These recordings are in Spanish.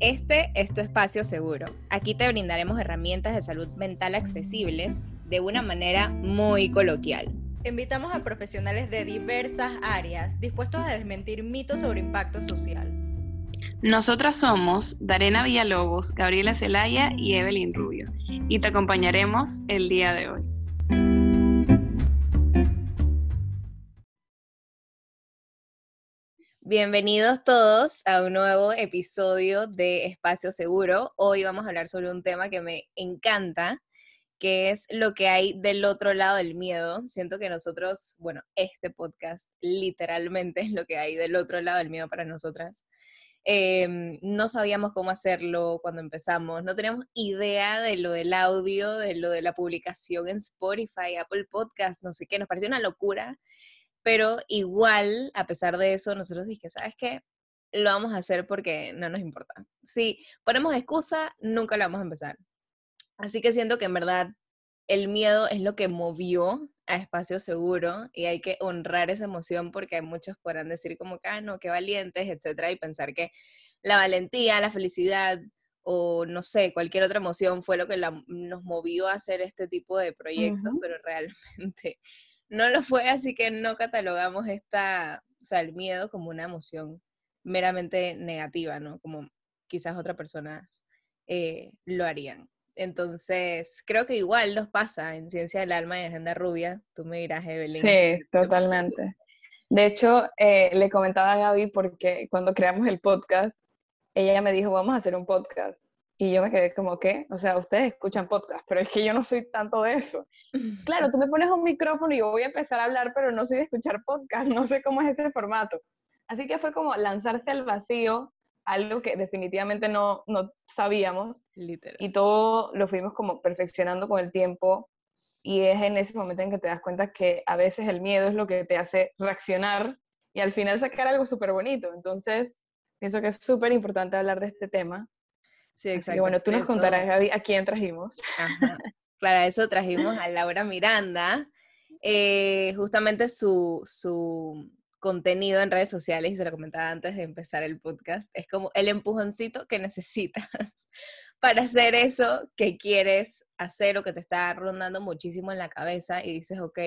Este es tu espacio seguro. Aquí te brindaremos herramientas de salud mental accesibles de una manera muy coloquial. Invitamos a profesionales de diversas áreas dispuestos a desmentir mitos sobre impacto social. Nosotras somos Darena Villalobos, Gabriela Celaya y Evelyn Rubio, y te acompañaremos el día de hoy. Bienvenidos todos a un nuevo episodio de Espacio Seguro. Hoy vamos a hablar sobre un tema que me encanta, que es lo que hay del otro lado del miedo. Siento que nosotros, bueno, este podcast literalmente es lo que hay del otro lado del miedo para nosotras. Em, no sabíamos cómo hacerlo cuando empezamos, no teníamos idea de lo del audio, de lo de la publicación en Spotify, Apple Podcast, no sé qué, nos pareció una locura pero igual, a pesar de eso, nosotros dije, ¿sabes qué? Lo vamos a hacer porque no nos importa. Si ponemos excusa, nunca lo vamos a empezar. Así que siento que en verdad el miedo es lo que movió a Espacio Seguro y hay que honrar esa emoción porque muchos podrán decir como que, ah, no, qué valientes, etcétera, y pensar que la valentía, la felicidad o no sé, cualquier otra emoción fue lo que nos movió a hacer este tipo de proyectos, pero realmente no lo fue, así que no catalogamos esta, o sea, el miedo como una emoción meramente negativa, ¿no? Como quizás otras personas eh, lo harían. Entonces, creo que igual nos pasa en Ciencia del Alma y Agenda Rubia. Tú me dirás, Evelyn. Sí, totalmente. De hecho, eh, le comentaba a Gaby porque cuando creamos el podcast, ella me dijo, vamos a hacer un podcast. Y yo me quedé como, ¿qué? O sea, ustedes escuchan podcast, pero es que yo no soy tanto de eso. Claro, tú me pones un micrófono y yo voy a empezar a hablar, pero no soy de escuchar podcast, no sé cómo es ese formato. Así que fue como lanzarse al vacío, algo que definitivamente no, no sabíamos. Literal. Y todo lo fuimos como perfeccionando con el tiempo. Y es en ese momento en que te das cuenta que a veces el miedo es lo que te hace reaccionar y al final sacar algo súper bonito. Entonces, pienso que es súper importante hablar de este tema Sí, exacto. Y bueno, tú nos contarás, Gaby, a quién trajimos. Para eso trajimos a Laura Miranda. Eh, justamente su, su contenido en redes sociales, y se lo comentaba antes de empezar el podcast, es como el empujoncito que necesitas para hacer eso que quieres hacer o que te está rondando muchísimo en la cabeza y dices, ok,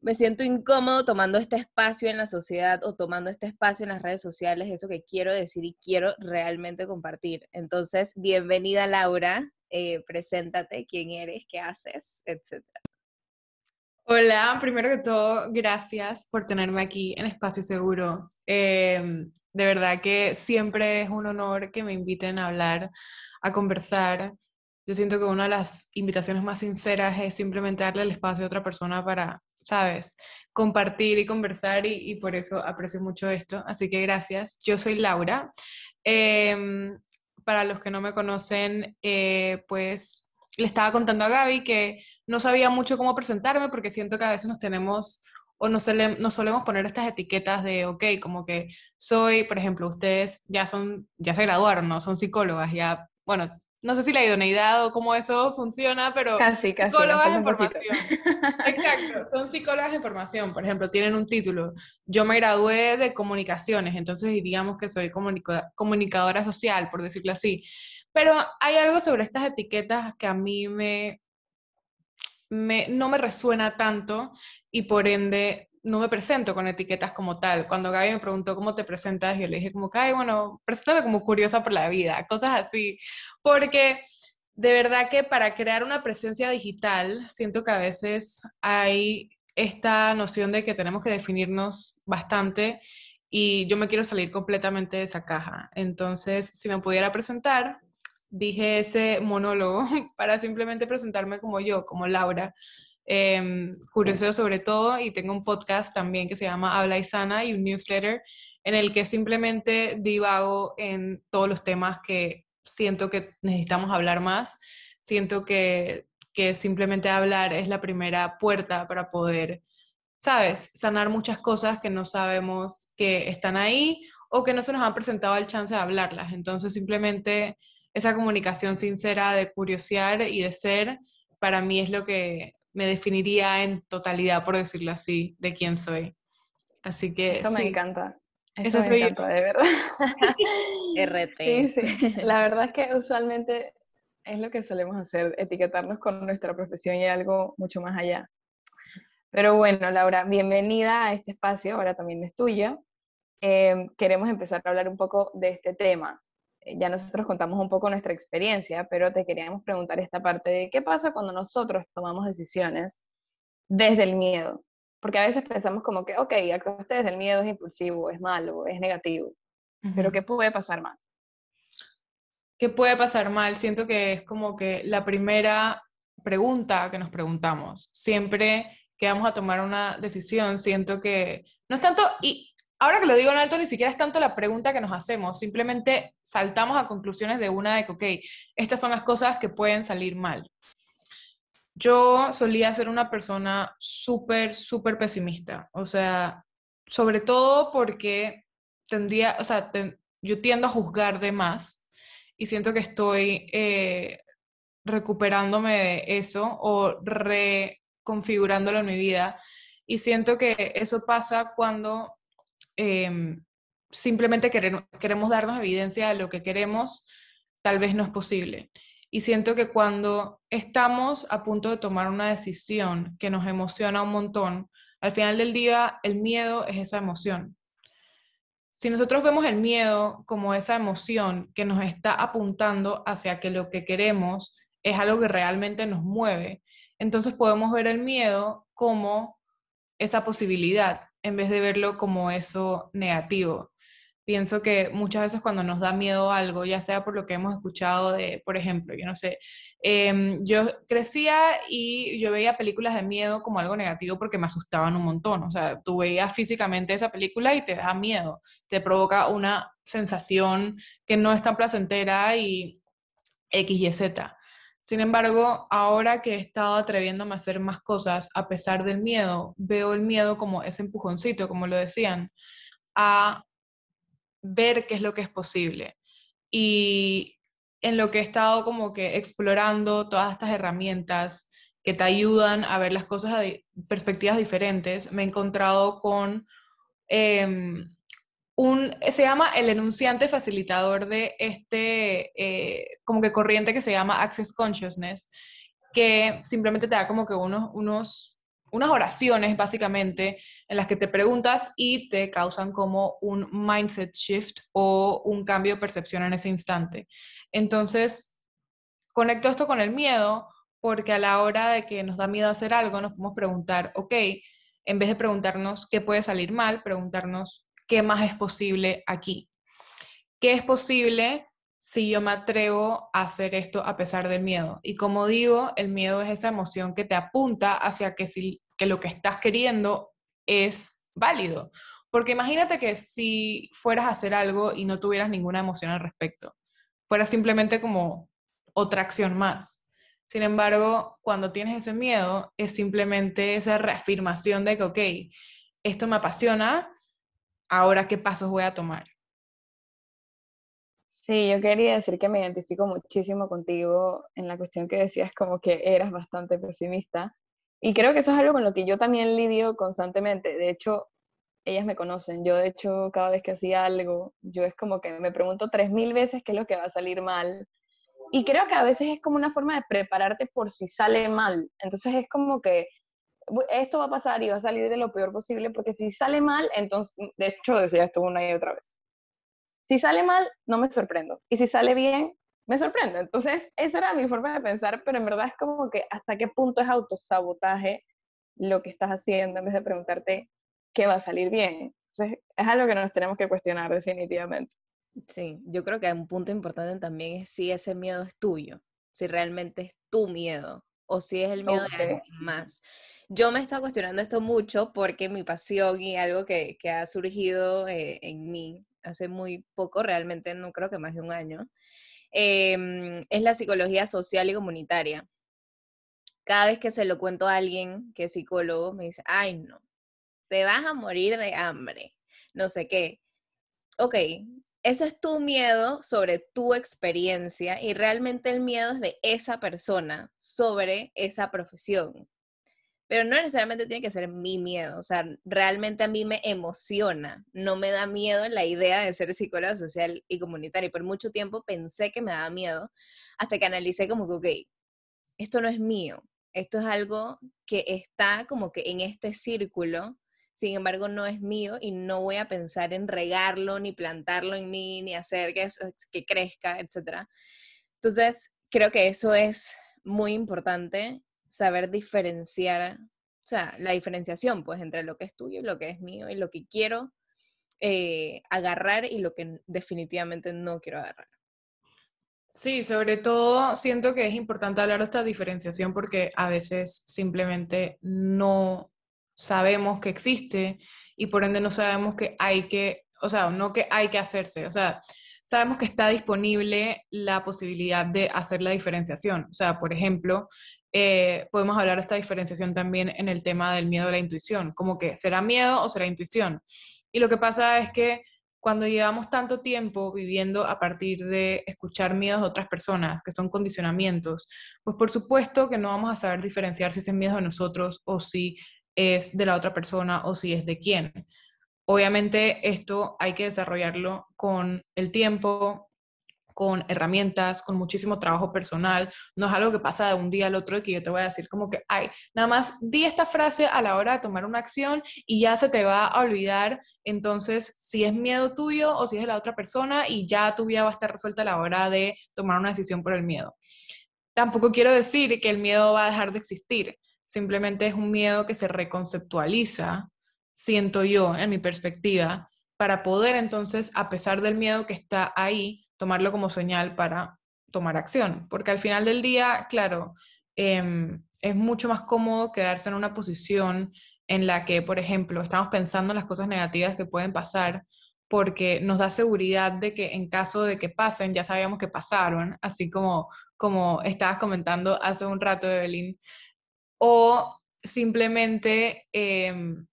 me siento incómodo tomando este espacio en la sociedad o tomando este espacio en las redes sociales, eso que quiero decir y quiero realmente compartir. Entonces, bienvenida Laura, eh, preséntate, quién eres, qué haces, etc. Hola, primero que todo, gracias por tenerme aquí en Espacio Seguro. Em, de verdad que siempre es un honor que me inviten a hablar, a conversar. Yo siento que una de las invitaciones más sinceras es simplemente darle el espacio a otra persona para ¿sabes? Compartir y conversar y, por eso aprecio mucho esto. Así que gracias. Yo soy Laura. Em, para los que no me conocen, eh, pues le estaba contando a Gaby que no sabía mucho cómo presentarme porque siento que a veces nos tenemos o nos, nos, solemos poner estas etiquetas de, ok, como que soy, por ejemplo, ustedes ya son, ya se graduaron, ¿no? Son psicólogas, ya, bueno, no sé si la idoneidad o cómo eso funciona, pero casi, casi, psicólogas de formación. Exacto, son psicólogas de formación, por ejemplo, tienen un título. Yo me gradué de comunicaciones, entonces diríamos que soy comunicadora social, por decirlo así. Pero hay algo sobre estas etiquetas que a mí me, me no me resuena tanto y por ende no me presento con etiquetas como tal. Cuando Gaby me preguntó cómo te presentas, yo le dije como, Gaby, bueno, preséntame como curiosa por la vida, cosas así. Porque de verdad que para crear una presencia digital, siento que a veces hay esta noción de que tenemos que definirnos bastante y yo me quiero salir completamente de esa caja. Entonces, si me pudiera presentar, dije ese monólogo para simplemente presentarme como yo, como Laura, eh, curioso sobre todo, y tengo un podcast también que se llama Habla y Sana y un newsletter en el que simplemente divago en todos los temas que siento que necesitamos hablar más. Siento que, que simplemente hablar es la primera puerta para poder, ¿sabes?, sanar muchas cosas que no sabemos que están ahí o que no se nos han presentado el chance de hablarlas. Entonces, simplemente esa comunicación sincera de curiosear y de ser, para mí es lo que me definiría en totalidad, por decirlo así, de quién soy. Así que... Eso me encanta. Eso Esa me soy yo. encanta, de verdad. RT. Sí, sí. La verdad es que usualmente es lo que solemos hacer, etiquetarnos con nuestra profesión y algo mucho más allá. Pero bueno, Laura, bienvenida a este espacio, ahora también es tuya. Eh, queremos empezar a hablar un poco de este tema. Eh, Ya nosotros contamos un poco nuestra experiencia, pero te queríamos preguntar esta parte de qué pasa cuando nosotros tomamos decisiones desde el miedo. Porque a veces pensamos como que, ok, actuaste desde el miedo, es impulsivo, es malo, es negativo, pero. ¿qué puede pasar más? ¿Qué puede pasar mal? Siento que es como que la primera pregunta que nos preguntamos. Siempre que vamos a tomar una decisión, siento que no es tanto, y ahora que lo digo en alto, ni siquiera es tanto la pregunta que nos hacemos, simplemente saltamos a conclusiones de una de que, ok, estas son las cosas que pueden salir mal. Yo solía ser una persona súper, súper pesimista, o sea, sobre todo porque tendría, o sea, yo tiendo a juzgar de más y siento que estoy eh, recuperándome de eso o reconfigurándolo en mi vida. Y siento que eso pasa cuando em, simplemente querer- queremos darnos evidencia de lo que queremos, tal vez no es posible. Y siento que cuando estamos a punto de tomar una decisión que nos emociona un montón, al final del día el miedo es esa emoción. Si nosotros vemos el miedo como esa emoción que nos está apuntando hacia que lo que queremos es algo que realmente nos mueve, entonces podemos ver el miedo como esa posibilidad en vez de verlo como eso negativo. Pienso que muchas veces cuando nos da miedo algo, ya sea por lo que hemos escuchado de, por ejemplo, yo no sé, em, yo crecía y yo veía películas de miedo como algo negativo porque me asustaban un montón. O sea, tú veías físicamente esa película y te da miedo, te provoca una sensación que no es tan placentera y X, Y, Z. Sin embargo, ahora que he estado atreviéndome a hacer más cosas a pesar del miedo, veo el miedo como ese empujoncito, como lo decían, a ver qué es lo que es posible. Y en lo que he estado como que explorando todas estas herramientas que te ayudan a ver las cosas de perspectivas diferentes, me he encontrado con em, un, se llama el enunciante facilitador de este eh, como que corriente que se llama Access Consciousness, que simplemente te da como que unos, unos, unas oraciones básicamente en las que te preguntas y te causan como un mindset shift o un cambio de percepción en ese instante. Entonces, conecto esto con el miedo porque a la hora de que nos da miedo hacer algo, nos podemos preguntar, ok, en vez de preguntarnos qué puede salir mal, preguntarnos qué más es posible aquí. ¿Qué es posible si yo me atrevo a hacer esto a pesar del miedo? Y como digo, el miedo es esa emoción que te apunta hacia que, si, que lo que estás queriendo es válido. Porque imagínate que si fueras a hacer algo y no tuvieras ninguna emoción al respecto, fuera simplemente como otra acción más. Sin embargo, cuando tienes ese miedo, es simplemente esa reafirmación de que, ok, esto me apasiona, ahora qué pasos voy a tomar. Sí, yo quería decir que me identifico muchísimo contigo en la cuestión que decías como que eras bastante pesimista. Y creo que eso es algo con lo que yo también lidio constantemente. De hecho, ellas me conocen. Yo, de hecho, cada vez que hacía algo, yo es como que me pregunto tres mil veces qué es lo que va a salir mal. Y creo que a veces es como una forma de prepararte por si sale mal. Entonces es como que "Bu- esto va a pasar y va a salir de lo peor posible, porque si sale mal, entonces, de hecho, decía esto una y otra vez. Si sale mal, no me sorprendo. Y si sale bien, me sorprendo. Entonces, esa era mi forma de pensar, pero en verdad es como que hasta qué punto es autosabotaje lo que estás haciendo en vez de preguntarte qué va a salir bien. Entonces, es algo que nos tenemos que cuestionar definitivamente. Sí, yo creo que un punto importante también es si ese miedo es tuyo, si realmente es tu miedo o si es el miedo de alguien más. Yo me he estado cuestionando esto mucho porque mi pasión y algo que, que ha surgido eh, en mí hace muy poco, realmente no creo que más de un año, em, es la psicología social y comunitaria. Cada vez que se lo cuento a alguien que es psicólogo, me dice, ay no, te vas a morir de hambre, no sé qué. Ok, ese es tu miedo sobre tu experiencia y realmente el miedo es de esa persona sobre esa profesión. pero no necesariamente tiene que ser mi miedo, o sea, realmente a mí me emociona, no me da miedo la idea de ser psicóloga social y comunitaria. Por mucho tiempo pensé que me daba miedo, hasta que analicé como que, ok, esto no es mío, esto es algo que está como que en este círculo, sin embargo no es mío y no voy a pensar en regarlo, ni plantarlo en mí, ni hacer que, que crezca, etc. Entonces, creo que eso es muy importante saber diferenciar, o sea, la diferenciación, pues, entre lo que es tuyo y lo que es mío y lo que quiero eh, agarrar y lo que definitivamente no quiero agarrar. Sí, sobre todo siento que es importante hablar de esta diferenciación porque a veces simplemente no sabemos que existe y por ende no sabemos que hay que, o sea, no que hay que hacerse, o sea, sabemos que está disponible la posibilidad de hacer la diferenciación. O sea, por ejemplo, eh, podemos hablar de esta diferenciación también en el tema del miedo a la intuición, como que será miedo o será intuición. Y lo que pasa es que cuando llevamos tanto tiempo viviendo a partir de escuchar miedos de otras personas, que son condicionamientos, pues por supuesto que no vamos a saber diferenciar si ese miedo de nosotros o si es de la otra persona o si es de quién. Obviamente esto hay que desarrollarlo con el tiempo, con herramientas, con muchísimo trabajo personal. No es algo que pasa de un día al otro y que yo te voy a decir como que, ay, nada más di esta frase a la hora de tomar una acción y ya se te va a olvidar entonces si es miedo tuyo o si es de la otra persona y ya tu vida va a estar resuelta a la hora de tomar una decisión por el miedo. Tampoco quiero decir que el miedo va a dejar de existir, simplemente es un miedo que se reconceptualiza, siento yo, en mi perspectiva, para poder entonces, a pesar del miedo que está ahí, tomarlo como señal para tomar acción, porque al final del día, claro, em, es mucho más cómodo quedarse en una posición en la que, por ejemplo, estamos pensando en las cosas negativas que pueden pasar, porque nos da seguridad de que en caso de que pasen, ya sabíamos que pasaron, así como, como estabas comentando hace un rato, Evelyn, o simplemente em,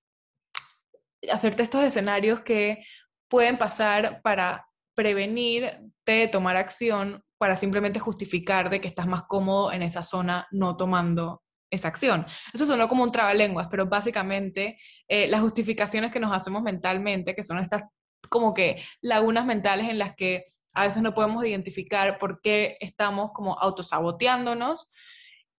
hacerte estos escenarios que pueden pasar para prevenir de tomar acción para simplemente justificar de que estás más cómodo en esa zona no tomando esa acción. Eso sonó como un trabalenguas, pero básicamente eh, las justificaciones que nos hacemos mentalmente, que son estas como que lagunas mentales en las que a veces no podemos identificar por qué estamos como autosaboteándonos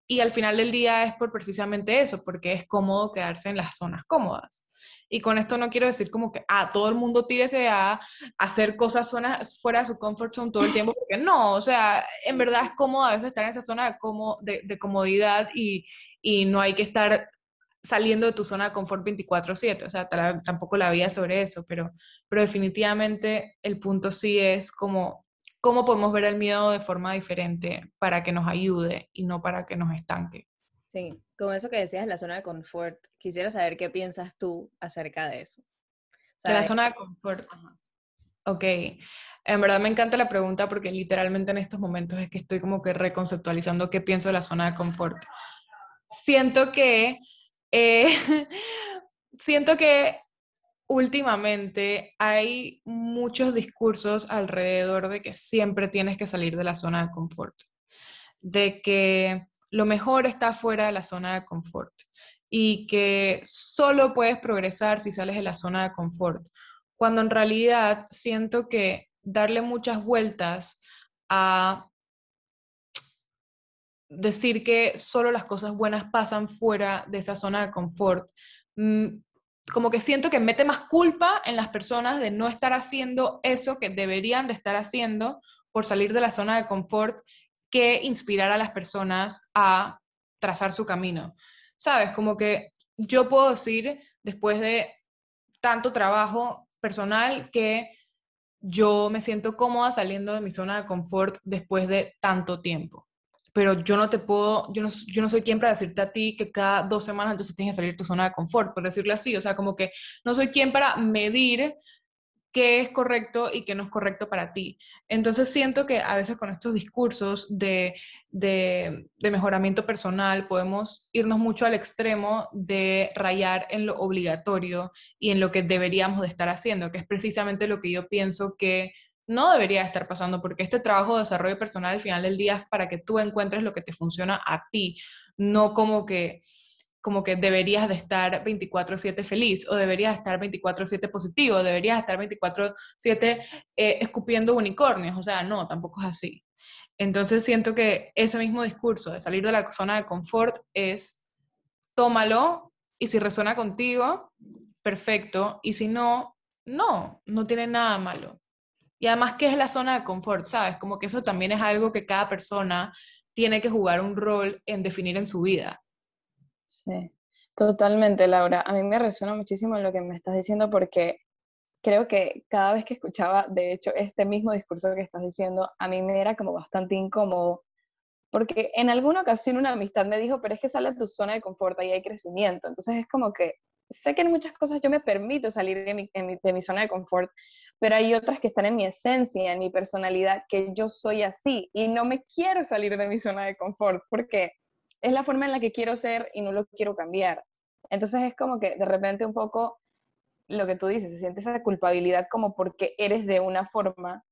y al final del día es por precisamente eso, porque es cómodo quedarse en las zonas cómodas. Y con esto no quiero decir como que, ah, todo el mundo tírese a hacer cosas fuera de su comfort zone todo el tiempo, porque no, o sea, en verdad es cómodo a veces estar en esa zona de, como, de, comodidad y, y, no hay que estar saliendo de tu zona de confort 24/7, o sea, tampoco la vida sobre eso, pero, pero definitivamente el punto sí es como cómo podemos ver el miedo de forma diferente para que nos ayude y no para que nos estanque. Sí, con eso que decías, la zona de confort, quisiera saber qué piensas tú acerca de eso. de la zona de confort. Ok, en verdad me encanta la pregunta porque literalmente en estos momentos es que estoy como que reconceptualizando qué pienso de la zona de confort. Siento que, eh, siento que últimamente hay muchos discursos alrededor de que siempre tienes que salir de la zona de confort, de que lo mejor está fuera de la zona de confort y que solo puedes progresar si sales de la zona de confort, cuando en realidad siento que darle muchas vueltas a decir que solo las cosas buenas pasan fuera de esa zona de confort, mm, como que siento que mete más culpa en las personas de no estar haciendo eso que deberían de estar haciendo por salir de la zona de confort que inspirar a las personas a trazar su camino. ¿Sabes? Como que yo puedo decir, después de tanto trabajo personal, que yo me siento cómoda saliendo de mi zona de confort después de tanto tiempo. Pero yo no te puedo, yo no, yo no soy quien para decirte a ti que cada dos semanas entonces tienes que salir de tu zona de confort, por decirlo así. O sea, como que no soy quien para medir qué es correcto y qué no es correcto para ti. Entonces siento que a veces con estos discursos de, de, mejoramiento personal podemos irnos mucho al extremo de rayar en lo obligatorio y en lo que deberíamos de estar haciendo, que es precisamente lo que yo pienso que no debería estar pasando, porque este trabajo de desarrollo personal al final del día es para que tú encuentres lo que te funciona a ti, no como que como que deberías de estar 24/7 feliz o deberías estar 24/7 positivo, deberías estar 24/7 eh, escupiendo unicornios, o sea, no, tampoco es así. Entonces siento que ese mismo discurso de salir de la zona de confort es tómalo y si resuena contigo, perfecto, y si no, no, no tiene nada malo. Y además, ¿qué es la zona de confort? ¿Sabes? Como que eso también es algo que cada persona tiene que jugar un rol en definir en su vida. Sí, totalmente, Laura. A mí me resuena muchísimo lo que me estás diciendo porque creo que cada vez que escuchaba, de hecho, este mismo discurso que estás diciendo, a mí me era como bastante incómodo, porque en alguna ocasión una amistad me dijo, pero es que sale de tu zona de confort, y hay crecimiento. Entonces es como que sé que en muchas cosas yo me permito salir de mi, de mi, zona de confort, pero hay otras que están en mi esencia, en mi personalidad, que yo soy así y no me quiero salir de mi zona de confort porque es la forma en la que quiero ser y no lo quiero cambiar. Entonces es como que de repente un poco lo que tú dices, se siente esa culpabilidad como porque eres de una forma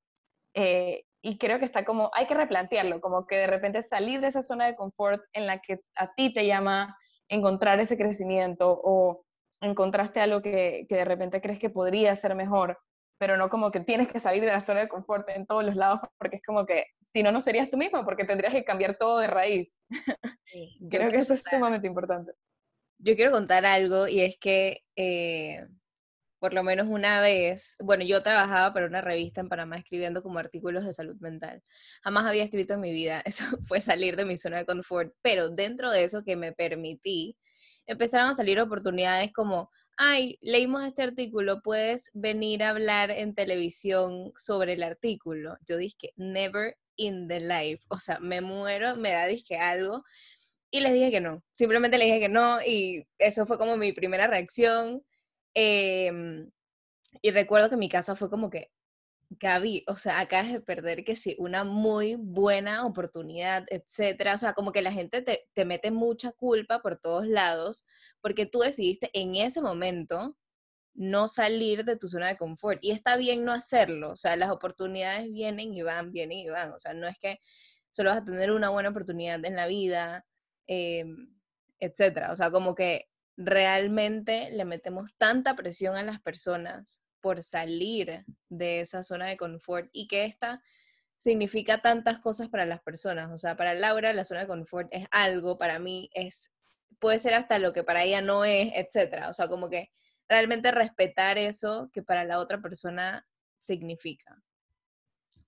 eh, y creo que está como, hay que replantearlo, como que de repente salir de esa zona de confort en la que a ti te llama encontrar ese crecimiento o encontraste algo que, que de repente crees que podría ser mejor, pero no como que tienes que salir de la zona de confort en todos los lados, porque es como que si no, no serías tú mismo, porque tendrías que cambiar todo de raíz. Creo que eso es sumamente importante. Yo quiero contar algo y es que eh, por lo menos una vez, bueno, yo trabajaba para una revista en Panamá escribiendo como artículos de salud mental. Jamás había escrito en mi vida, eso fue salir de mi zona de confort, pero dentro de eso que me permití, empezaron a salir oportunidades como, ay, leímos este artículo, puedes venir a hablar en televisión sobre el artículo. Yo dije, never in the life, o sea, me muero, me da disque algo. Y les dije que no, simplemente les dije que no y eso fue como mi primera reacción. Em, y recuerdo que mi casa fue como que, Gaby, o sea, acabas de perder que sí, una muy buena oportunidad, etcétera. O sea, como que la gente te, te, mete mucha culpa por todos lados porque tú decidiste en ese momento no salir de tu zona de confort. Y está bien no hacerlo. O sea, las oportunidades vienen y van, vienen y van. O sea, no es que solo vas a tener una buena oportunidad en la vida, eh, etcétera. O sea, como que realmente le metemos tanta presión a las personas por salir de esa zona de confort y que esta significa tantas cosas para las personas. O sea, para Laura la zona de confort es algo, para mí es, puede ser hasta lo que para ella no es, etcétera. O sea, como que realmente respetar eso que para la otra persona significa.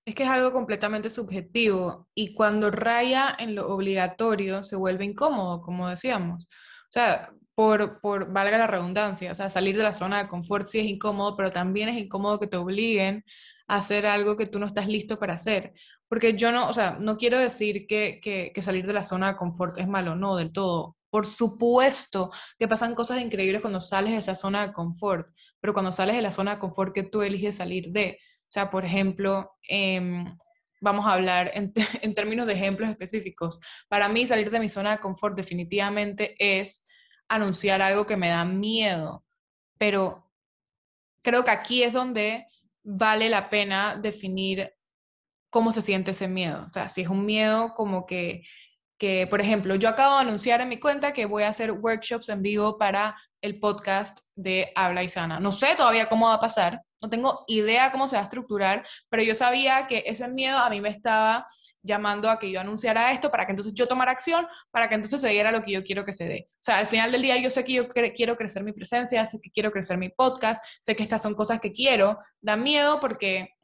Es que es algo completamente subjetivo y cuando raya en lo obligatorio se vuelve incómodo, como decíamos. O sea, por, por, valga la redundancia, o sea, salir de la zona de confort sí es incómodo, pero también es incómodo que te obliguen a hacer algo que tú no estás listo para hacer. Porque yo no, o sea, no quiero decir que, que, que salir de la zona de confort es malo, no, del todo. Por supuesto que pasan cosas increíbles cuando sales de esa zona de confort, pero cuando sales de la zona de confort que tú eliges salir de, o sea, por ejemplo, eh, vamos a hablar en, en, términos de ejemplos específicos. Para mí salir de mi zona de confort definitivamente es anunciar algo que me da miedo, pero creo que aquí es donde vale la pena definir cómo se siente ese miedo. O sea, si es un miedo como que que, por ejemplo, yo acabo de anunciar en mi cuenta que voy a hacer workshops en vivo para el podcast de Habla y Sana. No sé todavía cómo va a pasar, no tengo idea cómo se va a estructurar, pero yo sabía que ese miedo a mí me estaba llamando a que yo anunciara esto para que entonces yo tomara acción, para que entonces se diera lo que yo quiero que se dé. O sea, al final del día yo sé que yo quiero crecer mi presencia, sé que quiero crecer mi podcast, sé que estas son cosas que quiero. Da miedo porque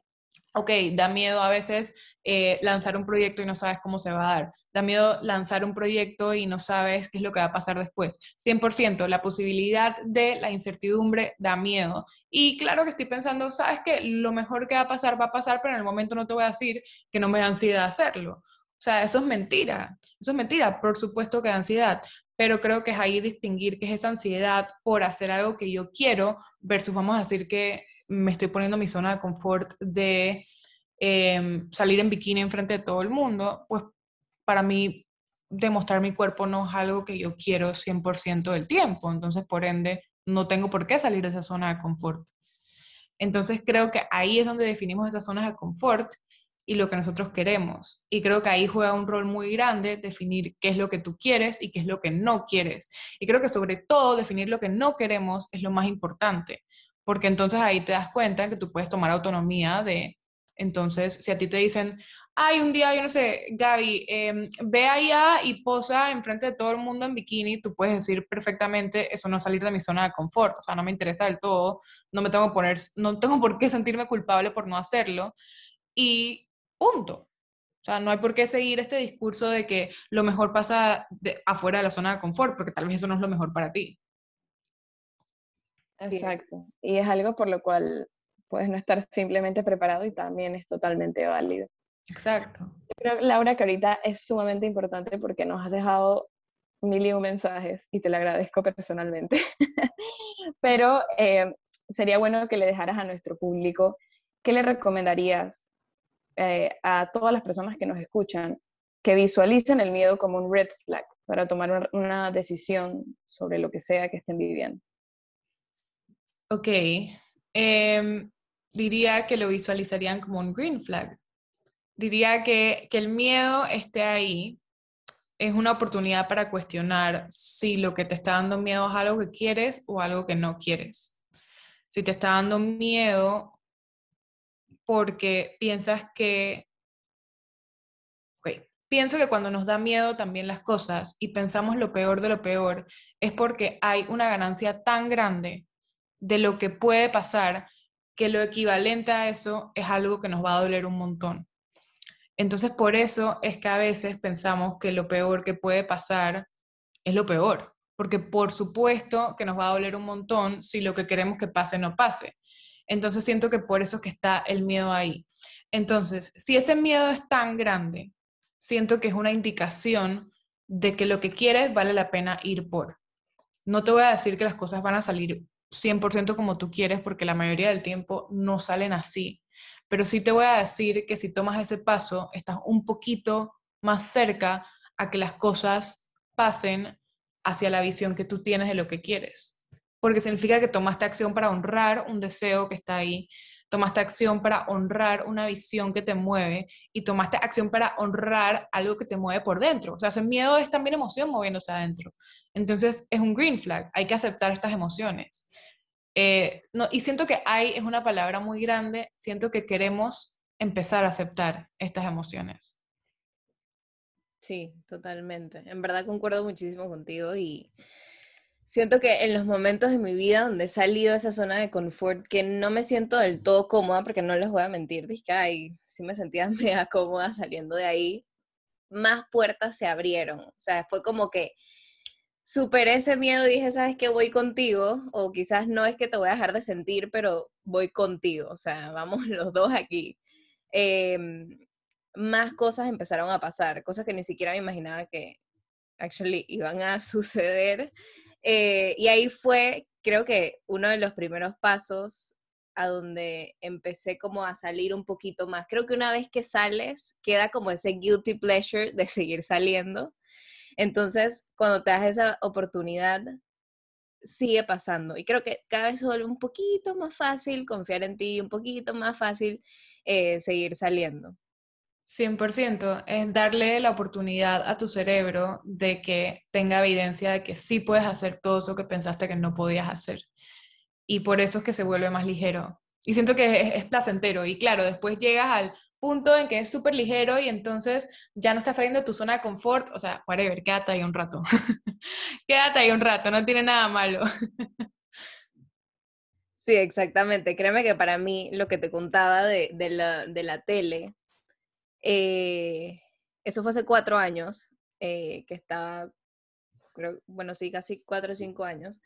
ok, da miedo a veces eh, lanzar un proyecto y no sabes cómo se va a dar. Da miedo lanzar un proyecto y no sabes qué es lo que va a pasar después. 100%, la posibilidad de la incertidumbre da miedo. Y claro que estoy pensando, sabes que lo mejor que va a pasar va a pasar, pero en el momento no te voy a decir que no me da ansiedad hacerlo. O sea, eso es mentira. Eso es mentira. Por supuesto que da ansiedad. Pero creo que es ahí distinguir qué es esa ansiedad por hacer algo que yo quiero versus vamos a decir que me estoy poniendo mi zona de confort de em, salir en bikini enfrente de todo el mundo, pues para mí demostrar mi cuerpo no es algo que yo quiero 100% del tiempo. Entonces, por ende, no tengo por qué salir de esa zona de confort. Entonces, creo que ahí es donde definimos esas zonas de confort y lo que nosotros queremos. Y creo que ahí juega un rol muy grande definir qué es lo que tú quieres y qué es lo que no quieres. Y creo que sobre todo definir lo que no queremos es lo más importante, porque entonces ahí te das cuenta que tú puedes tomar autonomía de, entonces, si a ti te dicen, ay, un día, yo no sé, Gaby, em, ve allá y posa enfrente de todo el mundo en bikini, tú puedes decir perfectamente, eso no salir de mi zona de confort, o sea, no me interesa del todo, no me tengo poner, no tengo por qué sentirme culpable por no hacerlo. Y Punto. O sea, no hay por qué seguir este discurso de que lo mejor pasa afuera de la zona de confort, porque tal vez eso no es lo mejor para ti. Exacto. Y es algo por lo cual puedes no estar simplemente preparado y también es totalmente válido. Exacto. Yo creo, Laura, que ahorita es sumamente importante porque nos has dejado mil y un mensajes y te lo agradezco personalmente. Pero eh, sería bueno que le dejaras a nuestro público, ¿qué le recomendarías eh, a todas las personas que nos escuchan que visualicen el miedo como un red flag para tomar una decisión sobre lo que sea que estén viviendo. Ok, em, diría que lo visualizarían como un green flag. Diría que, que el miedo esté ahí es una oportunidad para cuestionar si lo que te está dando miedo es algo que quieres o algo que no quieres. Si te está dando miedo porque piensas que, pienso que cuando nos da miedo también las cosas y pensamos lo peor de lo peor, es porque hay una ganancia tan grande de lo que puede pasar que lo equivalente a eso es algo que nos va a doler un montón. Entonces, por eso es que a veces pensamos que lo peor que puede pasar es lo peor, porque por supuesto que nos va a doler un montón si lo que queremos que pase no pase. Entonces siento que por eso que está el miedo ahí. Entonces, si ese miedo es tan grande, siento que es una indicación de que lo que quieres vale la pena ir por. No te voy a decir que las cosas van a salir 100% como tú quieres, porque la mayoría del tiempo no salen así. Pero sí te voy a decir que si tomas ese paso, estás un poquito más cerca a que las cosas pasen hacia la visión que tú tienes de lo que quieres porque significa que tomaste acción para honrar un deseo que está ahí, tomaste acción para honrar una visión que te mueve y tomaste acción para honrar algo que te mueve por dentro. O sea, ese miedo es también emoción moviéndose adentro. Entonces, es un green flag, hay que aceptar estas emociones. Eh, no, y siento que hay es una palabra muy grande, siento que queremos empezar a aceptar estas emociones. Sí, totalmente. En verdad concuerdo muchísimo contigo y Siento que en los momentos de mi vida donde he salido de esa zona de confort, que no me siento del todo cómoda, porque no les voy a mentir, dije, ay, sí me sentía mega cómoda saliendo de ahí, más puertas se abrieron. O sea, fue como que superé ese miedo y dije, ¿sabes qué? Voy contigo, o quizás no es que te voy a dejar de sentir, pero voy contigo, o sea, vamos los dos aquí. Em, más cosas empezaron a pasar, cosas que ni siquiera me imaginaba que actually iban a suceder. Eh, y ahí fue, creo que uno de los primeros pasos a donde empecé como a salir un poquito más. Creo que una vez que sales, queda como ese guilty pleasure de seguir saliendo. Entonces, cuando te das esa oportunidad, sigue pasando. Y creo que cada vez se vuelve un poquito más fácil confiar en ti, un poquito más fácil eh, seguir saliendo. 100%, es darle la oportunidad a tu cerebro de que tenga evidencia de que sí puedes hacer todo eso que pensaste que no podías hacer. Y por eso es que se vuelve más ligero. Y siento que es, placentero. Y claro, después llegas al punto en que es súper ligero y entonces ya no estás saliendo de tu zona de confort. O sea, whatever, quédate ahí un rato. quédate ahí un rato, no tiene nada malo. sí, exactamente. Créeme que para mí lo que te contaba de, la, de la tele, eh, eso fue hace cuatro años, eh, que estaba, bueno, sí, casi cuatro o cinco años.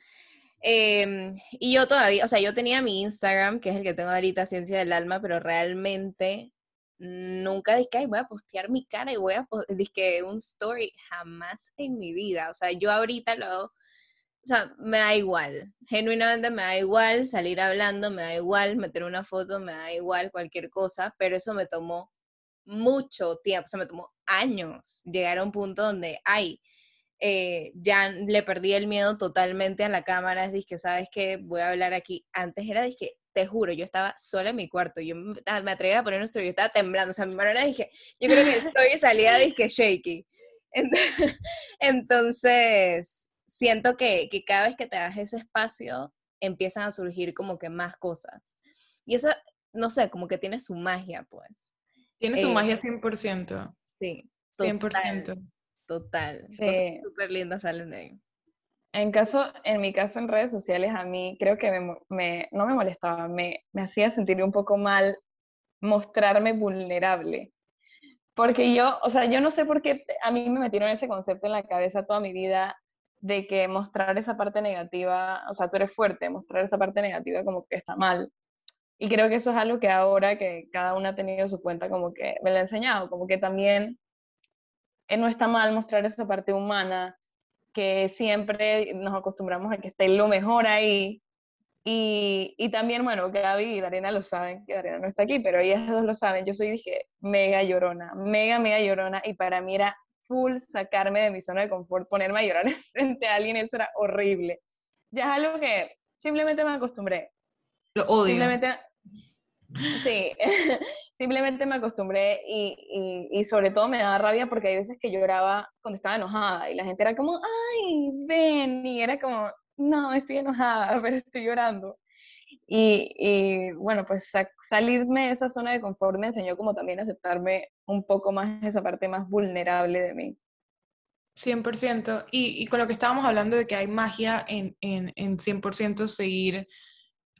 Em, y yo todavía, o sea, yo tenía mi Instagram, que es el que tengo ahorita, Ciencia del Alma, pero realmente nunca dije, ay, voy a postear mi cara y voy a dije un story, jamás en mi vida. O sea, yo ahorita lo hago, o sea, me da igual, genuinamente me da igual salir hablando, me da igual meter una foto, me da igual cualquier cosa, pero eso me tomó mucho tiempo, o sea, me tomó años llegar a un punto donde, ay, eh, ya le perdí el miedo totalmente a la cámara, es que, ¿sabes que Voy a hablar aquí. Antes era, dije, te juro, yo estaba sola en mi cuarto, yo me ah, atreví a poner un story, yo estaba temblando, o sea, mi mano era, dije, yo creo que el story salía, dije, shaky. Ent- Entonces, siento que, que cada vez que te das ese espacio, empiezan a surgir como que más cosas. Y eso, no sé, como que tiene su magia, pues. Tiene su Eh, magia 100%. Sí. 100%. Total. Sí. Cosas súper lindas salen de ahí. En caso, en mi caso en redes sociales, a mí creo que me me- no me molestaba, me, me hacía sentir un poco mal mostrarme vulnerable. Porque yo, o sea, yo no sé por qué a mí me metieron ese concepto en la cabeza toda mi vida de que mostrar esa parte negativa, o sea, tú eres fuerte, mostrar esa parte negativa como que está mal. Y creo que eso es algo que ahora que cada uno ha tenido su cuenta, como que me lo ha enseñado, como que también eh, no está mal mostrar esa parte humana, que siempre nos acostumbramos a que esté lo mejor ahí. Y, y también, bueno, Gaby y Darena lo saben, que Darena no está aquí, pero ellas dos lo saben. Yo soy, dije, mega llorona, mega, mega llorona. Y para mí era full sacarme de mi zona de confort, ponerme a llorar frente a alguien, eso era horrible. Ya es algo que simplemente me acostumbré. Lo odio. Simplemente, sí, simplemente me acostumbré y, y, sobre todo me daba rabia porque hay veces que lloraba cuando estaba enojada y la gente era como, ay, ven, y era como, no, estoy enojada, pero estoy llorando. Y, y bueno, pues sa- salirme de esa zona de confort me enseñó como también aceptarme un poco más esa parte más vulnerable de mí. 100%. Y, y con lo que estábamos hablando de que hay magia en, en, en 100% seguir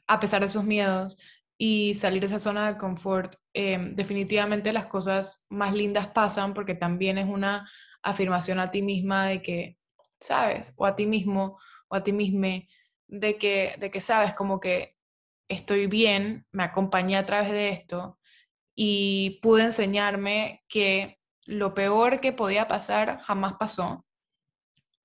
a pesar de esos miedos y salir de esa zona de confort, eh, definitivamente las cosas más lindas pasan porque también es una afirmación a ti misma de que, ¿sabes? O a ti mismo o a ti misma, de que, de que sabes como que estoy bien, me acompañé a través de esto y pude enseñarme que lo peor que podía pasar jamás pasó,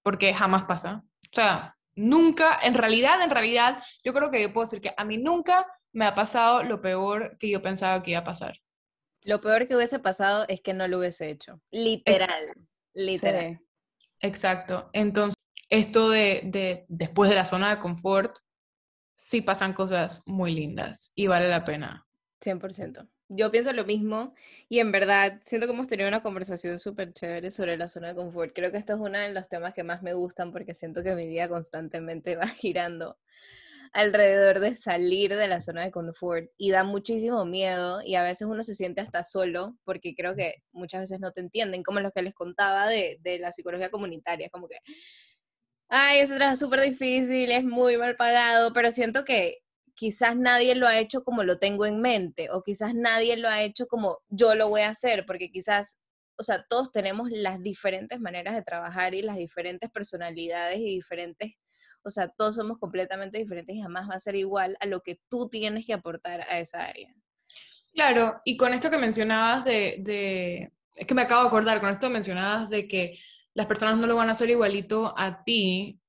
porque jamás pasa. O sea, nunca, en realidad, en realidad, yo creo que yo puedo decir que a mí nunca me ha pasado lo peor que yo pensaba que iba a pasar. Lo peor que hubiese pasado es que no lo hubiese hecho. Literal. Literal. Sí. Exacto. Entonces, esto de, de después de la zona de confort, sí pasan cosas muy lindas y vale la pena. 100%. Yo pienso lo mismo y en verdad siento que hemos tenido una conversación súper chévere sobre la zona de confort. Creo que esto es uno de los temas que más me gustan porque siento que mi vida constantemente va girando alrededor de salir de la zona de confort y da muchísimo miedo y a veces uno se siente hasta solo porque creo que muchas veces no te entienden, como lo que les contaba de, de la psicología comunitaria, como que, ay, ese trabajo es súper difícil, es muy mal pagado, pero siento que quizás nadie lo ha hecho como lo tengo en mente o quizás nadie lo ha hecho como yo lo voy a hacer, porque quizás, o sea, todos tenemos las diferentes maneras de trabajar y las diferentes personalidades y diferentes o sea, todos somos completamente diferentes y jamás va a ser igual a lo que tú tienes que aportar a esa área. Claro, y con esto que mencionabas de, de, es que me acabo de acordar, con esto mencionabas de que las personas no lo van a hacer igualito a ti,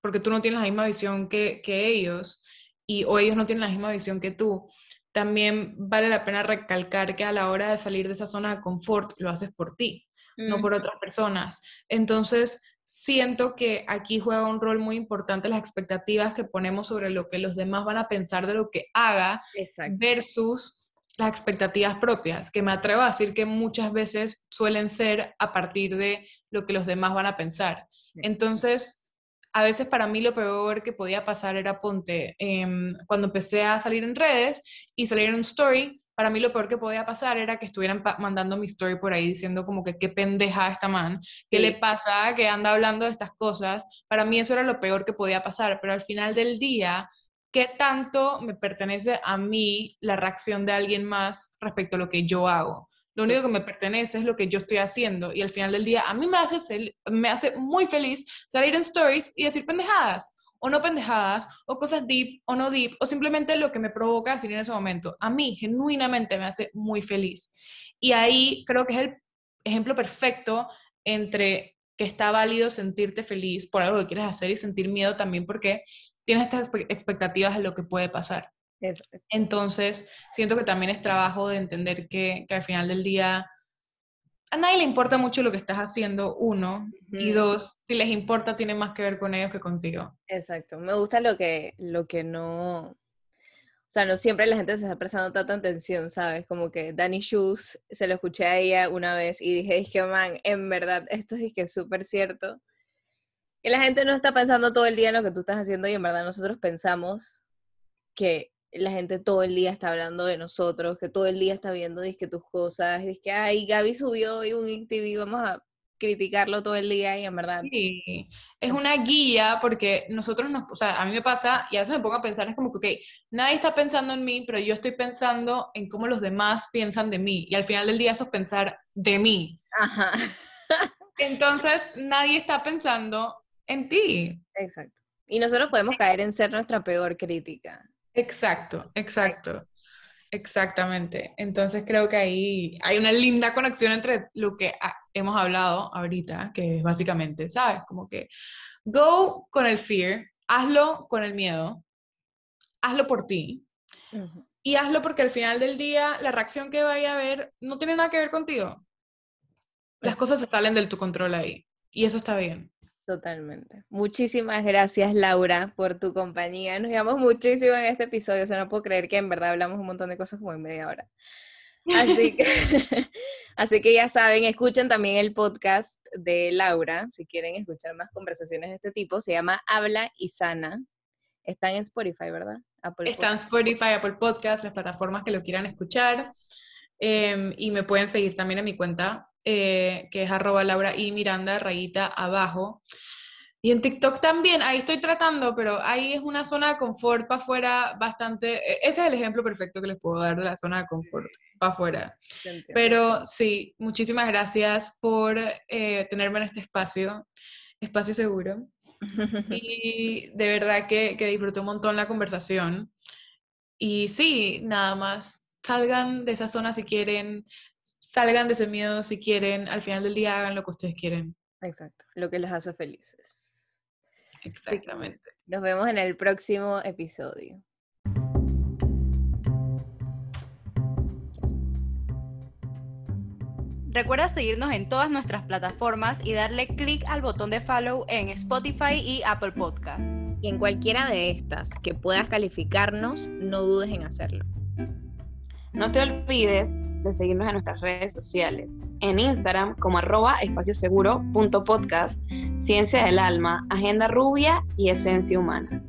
porque tú no tienes la misma visión que, que ellos, y, o ellos no tienen la misma visión que tú. También vale la pena recalcar que a la hora de salir de esa zona de confort, lo haces por ti, no por otras personas. Entonces, siento que aquí juega un rol muy importante las expectativas que ponemos sobre lo que los demás van a pensar de lo que haga Exacto. versus las expectativas propias, que me atrevo a decir que muchas veces suelen ser a partir de lo que los demás van a pensar. Entonces, a veces para mí lo peor que podía pasar era, ponte, eh, cuando empecé a salir en redes y salir en un story, para mí lo peor que podía pasar era que estuvieran mandando mi story por ahí diciendo como que qué pendeja esta man, qué Sí. le pasa, que anda hablando de estas cosas. Para mí eso era lo peor que podía pasar, pero al final del día, ¿qué tanto me pertenece a mí la reacción de alguien más respecto a lo que yo hago? Lo único que me pertenece es lo que yo estoy haciendo y al final del día a mí me hace, me hace muy feliz salir en stories y decir pendejadas o no pendejadas, o cosas deep o no deep, o simplemente lo que me provoca decir en ese momento. A mí, genuinamente, me hace muy feliz. Y ahí creo que es el ejemplo perfecto entre que está válido sentirte feliz por algo que quieres hacer y sentir miedo también porque tienes estas expe- expectativas de lo que puede pasar. Entonces, siento que también es trabajo de entender que, que al final del día a nadie le importa mucho lo que estás haciendo, uno, y dos, si les importa, tiene más que ver con ellos que contigo. Exacto. Me gusta lo que, lo que no. o sea, no siempre la gente se está prestando tanta atención, ¿sabes? Como que Danny Shoes, se lo escuché a ella una vez y dije, es que, man, en verdad, esto es que súper cierto. Que la gente no está pensando todo el día en lo que tú estás haciendo y en verdad nosotros pensamos que la gente todo el día está hablando de nosotros, que todo el día está viendo que tus cosas, es que, ay, Gaby subió hoy un InTV, vamos a criticarlo todo el día y en verdad. Sí, es una guía porque nosotros nos, o sea, a mí me pasa y a veces me pongo a pensar, es como que, ok, nadie está pensando en mí, pero yo estoy pensando en cómo los demás piensan de mí y al final del día eso es pensar de mí. Ajá. Entonces, nadie está pensando en ti. Exacto. Y nosotros podemos caer en ser nuestra peor crítica. Exacto, exacto. Exactamente. Entonces creo que ahí hay una linda conexión entre lo que hemos hablado ahorita, que es básicamente, ¿sabes? Como que go con el fear, hazlo con el miedo, hazlo por ti. Y hazlo porque al final del día la reacción que vaya a haber no tiene nada que ver contigo. Las cosas se salen de tu control ahí. Y eso está bien. Totalmente. Muchísimas gracias, Laura, por tu compañía. Nos llevamos muchísimo en este episodio. O sea, no puedo creer que en verdad hablamos un montón de cosas como en media hora. Así que, así que ya saben, escuchen también el podcast de Laura, si quieren escuchar más conversaciones de este tipo. Se llama Habla y Sana. Están en Spotify, ¿verdad? Están en Spotify, Apple Podcast, las plataformas que lo quieran escuchar. Em, y me pueden seguir también en mi cuenta eh, que es arroba Laura y Miranda, rayita abajo. Y en TikTok también, ahí estoy tratando, pero ahí es una zona de confort para afuera bastante. E, ese es el ejemplo perfecto que les puedo dar de la zona de confort para afuera. Pero sí, muchísimas gracias por eh, tenerme en este espacio, espacio seguro. y de verdad que, que disfruté un montón la conversación. Y sí, nada más, salgan de esa zona si quieren, salgan de ese miedo si quieren, al final del día hagan lo que ustedes quieren. Exacto, lo que los hace felices. Exactamente. Nos vemos en el próximo episodio. Recuerda seguirnos en todas nuestras plataformas y darle clic al botón de follow en Spotify y Apple Podcast. Y en cualquiera de estas que puedas calificarnos, no dudes en hacerlo. No te olvides de seguirnos en nuestras redes sociales. En Instagram como arroba espacioseguro.podcast, Ciencia del Alma, Agenda Rubia y Esencia Humana.